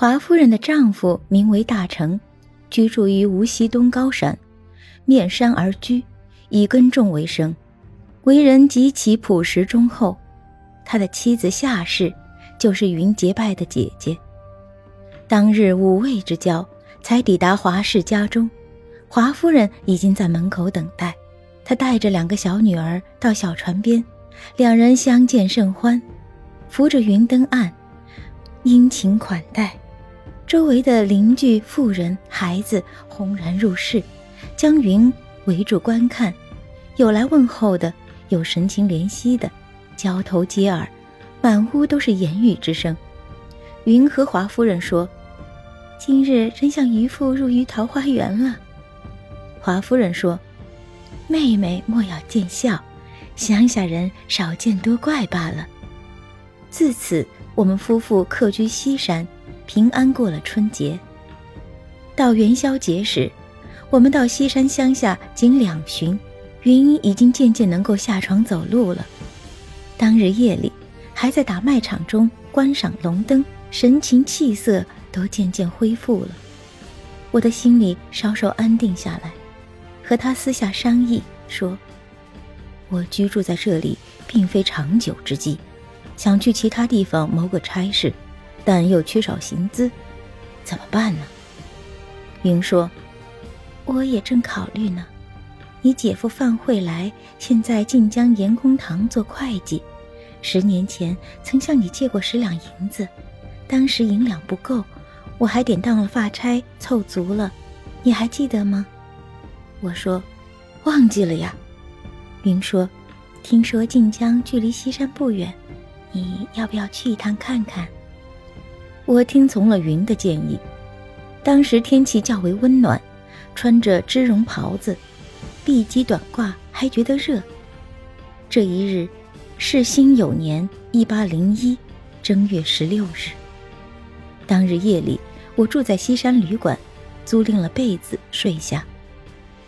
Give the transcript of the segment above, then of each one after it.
华夫人的丈夫名为大成，居住于无锡东高山。面山而居，以耕种为生，为人极其朴实忠厚。他的妻子夏氏，就是云结拜的姐姐。当日五味之交，才抵达华氏家中，华夫人已经在门口等待。她带着两个小女儿到小船边，两人相见甚欢，扶着云登岸，殷勤款待。周围的邻居、妇人、孩子轰然入室。将云围住观看，有来问候的，有神情怜惜的，交头接耳，满屋都是言语之声。云和华夫人说：“今日真像渔妇入于桃花源了。”华夫人说：“妹妹莫要见笑，乡下人少见多怪罢了。”自此，我们夫妇客居西山，平安过了春节。到元宵节时。我们到西山乡下仅两旬，云已经渐渐能够下床走路了。当日夜里，还在打麦场中观赏龙灯，神情气色都渐渐恢复了。我的心里稍稍安定下来，和他私下商议说：“我居住在这里并非长久之计，想去其他地方谋个差事，但又缺少行资，怎么办呢？”云说。我也正考虑呢。你姐夫范慧来现在晋江盐工堂做会计，十年前曾向你借过十两银子，当时银两不够，我还典当了发差凑足了，你还记得吗？我说，忘记了呀。云说，听说晋江距离西山不远，你要不要去一趟看看？我听从了云的建议。当时天气较为温暖。穿着织绒袍子，碧鸡短褂，还觉得热。这一日，是辛酉年一八零一正月十六日。当日夜里，我住在西山旅馆，租赁了被子睡下。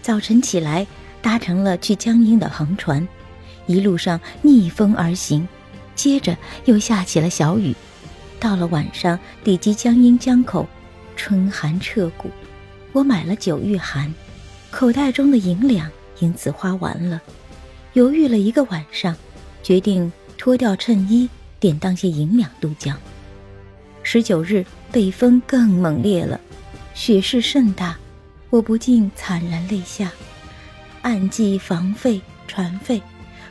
早晨起来，搭乘了去江阴的航船，一路上逆风而行，接着又下起了小雨。到了晚上，抵及江阴江口，春寒彻骨。我买了酒御寒，口袋中的银两因此花完了。犹豫了一个晚上，决定脱掉衬衣，典当些银两渡江。十九日北风更猛烈了，雪势甚大，我不禁惨然泪下。暗计房费、船费，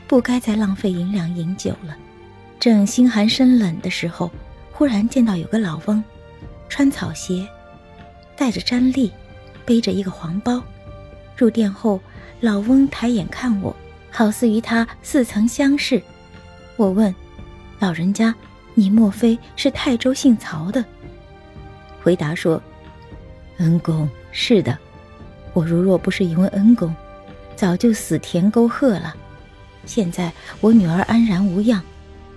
不该再浪费银两饮酒了。正心寒身冷的时候，忽然见到有个老翁，穿草鞋，带着毡笠。背着一个黄包，入店后，老翁抬眼看我，好似与他似曾相识。我问：“老人家，你莫非是泰州姓曹的？”回答说：“恩公，是的。我如若不是因为恩公，早就死田沟壑了。现在我女儿安然无恙，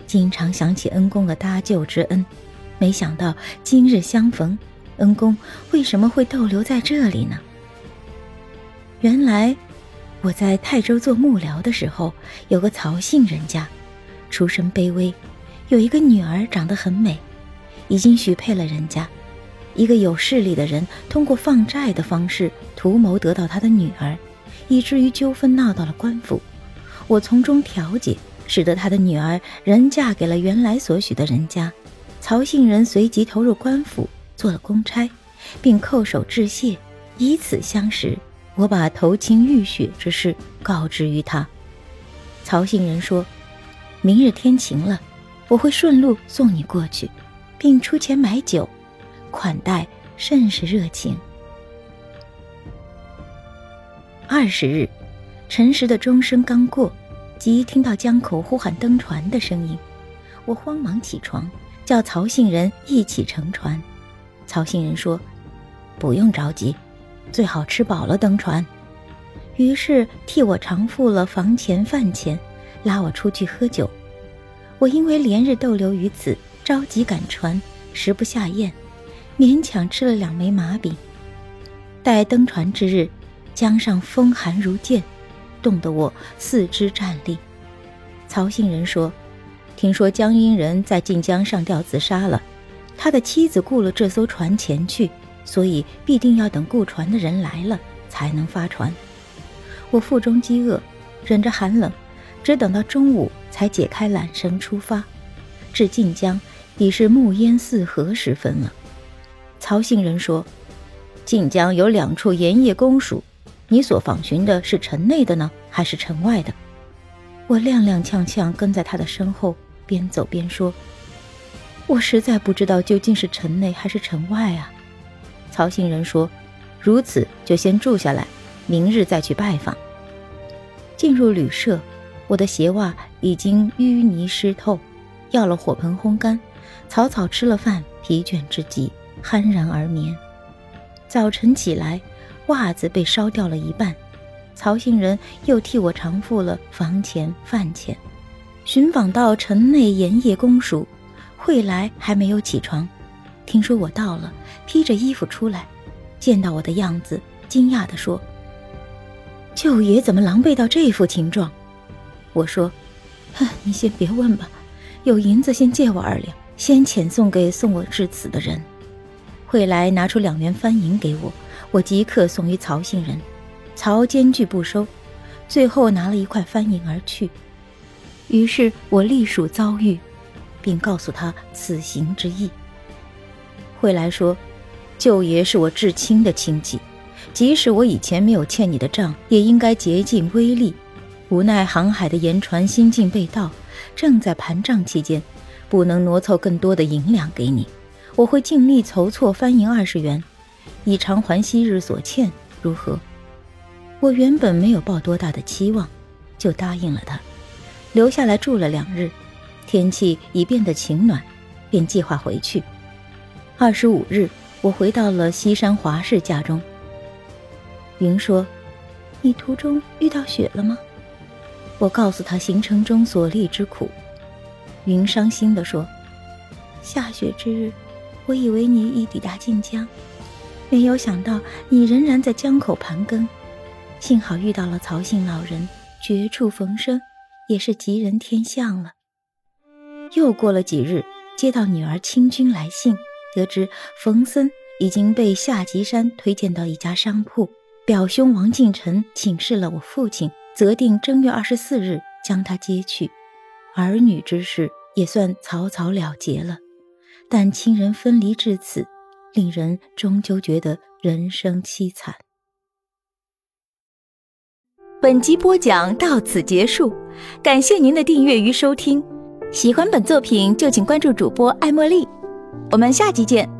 经常想起恩公的搭救之恩，没想到今日相逢。”恩公为什么会逗留在这里呢？原来我在泰州做幕僚的时候，有个曹姓人家，出身卑微，有一个女儿长得很美，已经许配了人家。一个有势力的人通过放债的方式图谋得到他的女儿，以至于纠纷闹到了官府。我从中调解，使得他的女儿仍嫁给了原来所许的人家。曹姓人随即投入官府。做了公差，并叩首致谢，以此相识。我把投亲浴血之事告知于他。曹姓人说：“明日天晴了，我会顺路送你过去，并出钱买酒，款待甚是热情。”二十日，辰时的钟声刚过，即听到江口呼喊登船的声音，我慌忙起床。叫曹姓人一起乘船。曹姓人说：“不用着急，最好吃饱了登船。”于是替我偿付了房钱饭钱，拉我出去喝酒。我因为连日逗留于此，着急赶船，食不下咽，勉强吃了两枚麻饼。待登船之日，江上风寒如剑，冻得我四肢战栗。曹姓人说：“听说江阴人在晋江上吊自杀了，他的妻子雇了这艘船前去，所以必定要等雇船的人来了才能发船。”我腹中饥饿，忍着寒冷，只等到中午才解开缆绳出发。至晋江已是暮烟四合时分了。曹姓人说：“晋江有两处盐业公署，你所访寻的是城内的呢，还是城外的？”我踉踉跄跄跟在他的身后，边走边说：“我实在不知道究竟是城内还是城外啊。”曹姓人说：“如此就先住下来。”明日再去拜访。进入旅社，我的鞋袜已经淤泥湿透，要了火盆烘干，草草吃了饭，疲倦之极，酣然而眠。早晨起来，袜子被烧掉了一半，曹姓人又替我偿付了房钱饭钱。寻访到城内盐业公署，惠来还没有起床，听说我到了，披着衣服出来，见到我的样子，惊讶地说。舅爷怎么狼狈到这副情状？我说：“哼，你先别问吧，有银子先借我二两，先遣送给送我至此的人。”惠来拿出两元番银给我，我即刻送于曹姓人。曹坚拒不收，最后拿了一块番银而去。于是我隶属遭遇，并告诉他此行之意。惠来说：“舅爷是我至亲的亲戚。”即使我以前没有欠你的账，也应该竭尽威力。无奈航海的盐船新近被盗，正在盘账期间，不能挪凑更多的银两给你。我会尽力筹措翻银二十元，以偿还昔日所欠，如何？我原本没有抱多大的期望，就答应了他，留下来住了两日。天气已变得晴暖，便计划回去。二十五日，我回到了西山华氏家中。云说：“你途中遇到雪了吗？”我告诉他行程中所历之苦。云伤心地说：“下雪之日，我以为你已抵达晋江，没有想到你仍然在江口盘根。幸好遇到了曹姓老人，绝处逢生，也是吉人天相了。”又过了几日，接到女儿清君来信，得知冯森已经被夏吉山推荐到一家商铺。表兄王敬臣请示了我父亲，择定正月二十四日将他接去，儿女之事也算草草了结了。但亲人分离至此，令人终究觉得人生凄惨。本集播讲到此结束，感谢您的订阅与收听。喜欢本作品就请关注主播艾茉莉，我们下集见。